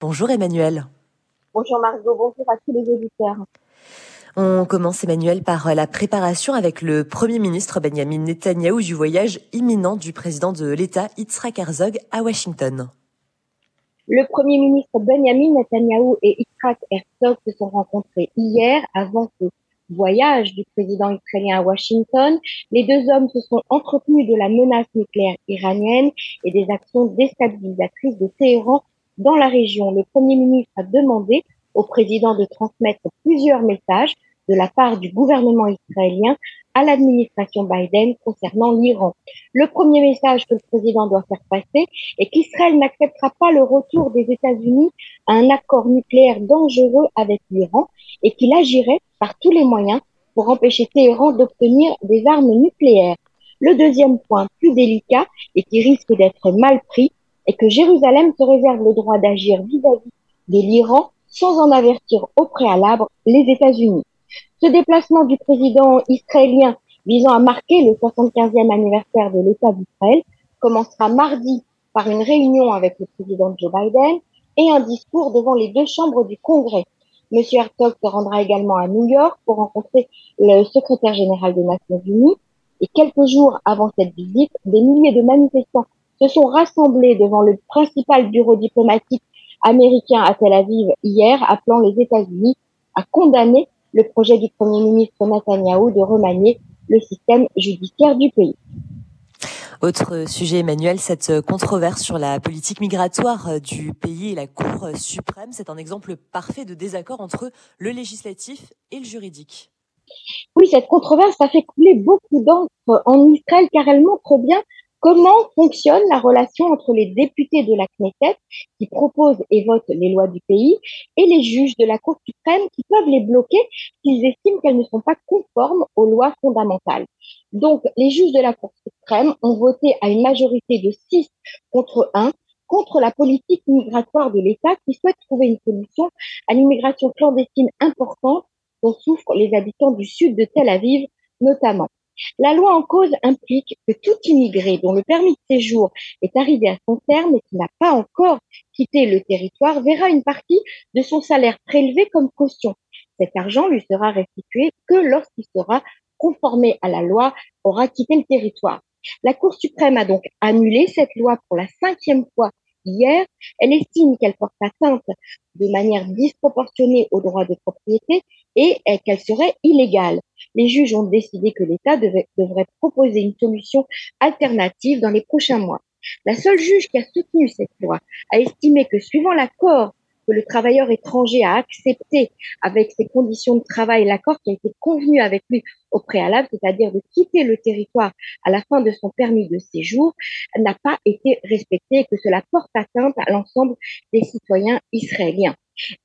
Bonjour Emmanuel. Bonjour Margot, bonjour à tous les auditeurs. On commence Emmanuel par la préparation avec le Premier ministre Benjamin Netanyahou du voyage imminent du président de l'État Yitzhak Herzog à Washington. Le Premier ministre Benjamin Netanyahou et Yitzhak Herzog se sont rencontrés hier avant ce voyage du président israélien à Washington. Les deux hommes se sont entretenus de la menace nucléaire iranienne et des actions déstabilisatrices de Téhéran dans la région. Le Premier ministre a demandé au président de transmettre plusieurs messages de la part du gouvernement israélien à l'administration Biden concernant l'Iran. Le premier message que le président doit faire passer est qu'Israël n'acceptera pas le retour des États-Unis à un accord nucléaire dangereux avec l'Iran et qu'il agirait par tous les moyens pour empêcher Téhéran d'obtenir des armes nucléaires. Le deuxième point plus délicat et qui risque d'être mal pris est que Jérusalem se réserve le droit d'agir vis-à-vis de l'Iran sans en avertir au préalable les États-Unis. Ce déplacement du président israélien visant à marquer le 75e anniversaire de l'État d'Israël commencera mardi par une réunion avec le président Joe Biden et un discours devant les deux chambres du Congrès. Monsieur Herzog se rendra également à New York pour rencontrer le secrétaire général des Nations Unies. Et quelques jours avant cette visite, des milliers de manifestants se sont rassemblés devant le principal bureau diplomatique américain à Tel Aviv hier, appelant les États-Unis à condamner le projet du Premier ministre Netanyahu de remanier le système judiciaire du pays. Autre sujet, Emmanuel, cette controverse sur la politique migratoire du pays et la Cour suprême, c'est un exemple parfait de désaccord entre le législatif et le juridique. Oui, cette controverse a fait couler beaucoup d'encre en Israël car elle montre bien Comment fonctionne la relation entre les députés de la Knesset qui proposent et votent les lois du pays et les juges de la Cour suprême qui peuvent les bloquer s'ils estiment qu'elles ne sont pas conformes aux lois fondamentales? Donc, les juges de la Cour suprême ont voté à une majorité de 6 contre 1 contre la politique migratoire de l'État qui souhaite trouver une solution à l'immigration clandestine importante dont souffrent les habitants du sud de Tel Aviv notamment. La loi en cause implique que tout immigré dont le permis de séjour est arrivé à son terme et qui n'a pas encore quitté le territoire verra une partie de son salaire prélevé comme caution. Cet argent lui sera restitué que lorsqu'il sera conformé à la loi, aura quitté le territoire. La Cour suprême a donc annulé cette loi pour la cinquième fois hier. Elle estime qu'elle porte atteinte de manière disproportionnée aux droits de propriété et qu'elle serait illégale les juges ont décidé que l'État devrait proposer une solution alternative dans les prochains mois. La seule juge qui a soutenu cette loi a estimé que suivant l'accord que le travailleur étranger a accepté avec ses conditions de travail, l'accord qui a été convenu avec lui au préalable, c'est-à-dire de quitter le territoire à la fin de son permis de séjour, n'a pas été respecté et que cela porte atteinte à l'ensemble des citoyens israéliens.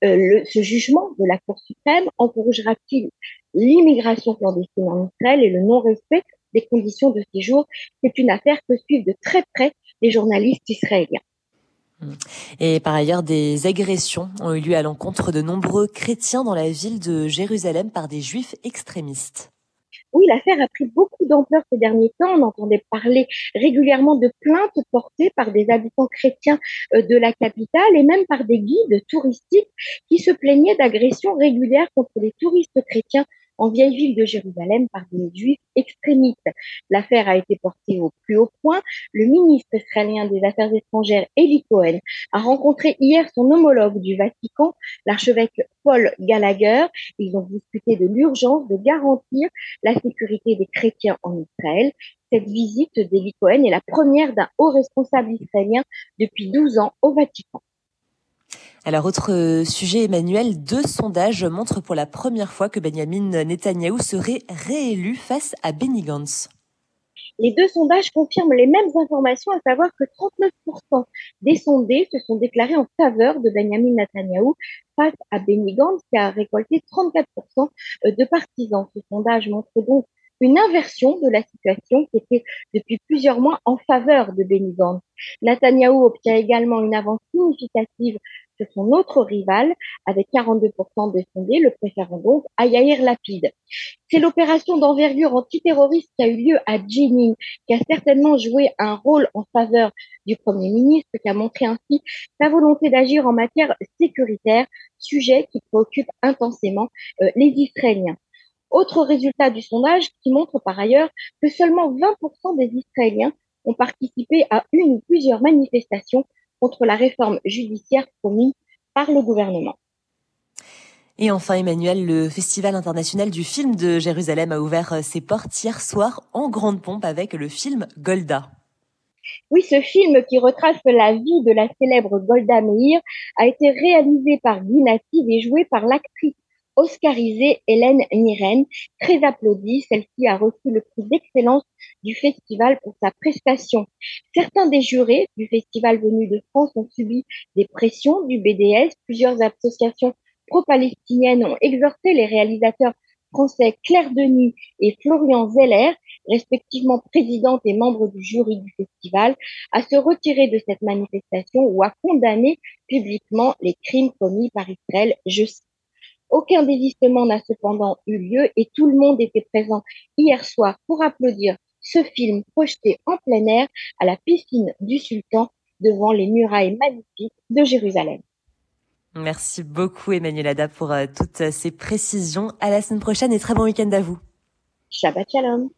Euh, ce jugement de la Cour suprême encouragera-t-il l'immigration clandestine en Israël et le non-respect des conditions de séjour? C'est une affaire que suivent de très près les journalistes israéliens. Et par ailleurs, des agressions ont eu lieu à l'encontre de nombreux chrétiens dans la ville de Jérusalem par des juifs extrémistes. Oui, l'affaire a pris beaucoup d'ampleur ces derniers temps. On entendait parler régulièrement de plaintes portées par des habitants chrétiens euh, de la capitale et même par des guides touristiques qui se plaignaient d'agressions régulières contre les touristes chrétiens en vieille ville de Jérusalem par des juifs extrémistes. L'affaire a été portée au plus haut point. Le ministre israélien des Affaires étrangères, Eli Cohen, a rencontré hier son homologue du Vatican, l'archevêque Paul Gallagher. Ils ont discuté de l'urgence de garantir la sécurité des chrétiens en Israël. Cette visite d'Eli Cohen est la première d'un haut responsable israélien depuis 12 ans au Vatican. Alors, autre euh, sujet, Emmanuel, deux sondages montrent pour la première fois que Benjamin Netanyahou serait réélu face à Benny Gantz. Les deux sondages confirment les mêmes informations, à savoir que 39% des sondés se sont déclarés en faveur de Benjamin Netanyahou face à Benny Gantz, qui a récolté 34% de partisans. Ce sondage montre donc une inversion de la situation qui était depuis plusieurs mois en faveur de Benny Gantz. Netanyahou obtient également une avance significative que son autre rival, avec 42% des sondés, le préférant donc à Yair Lapid. C'est l'opération d'envergure antiterroriste qui a eu lieu à Jenin, qui a certainement joué un rôle en faveur du Premier ministre, qui a montré ainsi sa volonté d'agir en matière sécuritaire, sujet qui préoccupe intensément euh, les Israéliens. Autre résultat du sondage qui montre par ailleurs que seulement 20% des Israéliens ont participé à une ou plusieurs manifestations contre la réforme judiciaire promise par le gouvernement. Et enfin, Emmanuel, le Festival international du film de Jérusalem a ouvert euh, ses portes hier soir en grande pompe avec le film Golda. Oui, ce film qui retrace la vie de la célèbre Golda Meir a été réalisé par Guy et joué par l'actrice oscarisée Hélène Mirren, très applaudie. Celle-ci a reçu le prix d'excellence du festival pour sa prestation. Certains des jurés du festival venus de France ont subi des pressions du BDS. Plusieurs associations pro-palestiniennes ont exhorté les réalisateurs français Claire Denis et Florian Zeller, respectivement présidente et membre du jury du festival, à se retirer de cette manifestation ou à condamner publiquement les crimes commis par Israël. Je cite. Aucun désistement n'a cependant eu lieu et tout le monde était présent hier soir pour applaudir ce film projeté en plein air à la piscine du Sultan devant les murailles magnifiques de Jérusalem. Merci beaucoup Emmanuel Ada pour euh, toutes ces précisions. À la semaine prochaine et très bon week-end à vous. Shabbat Shalom.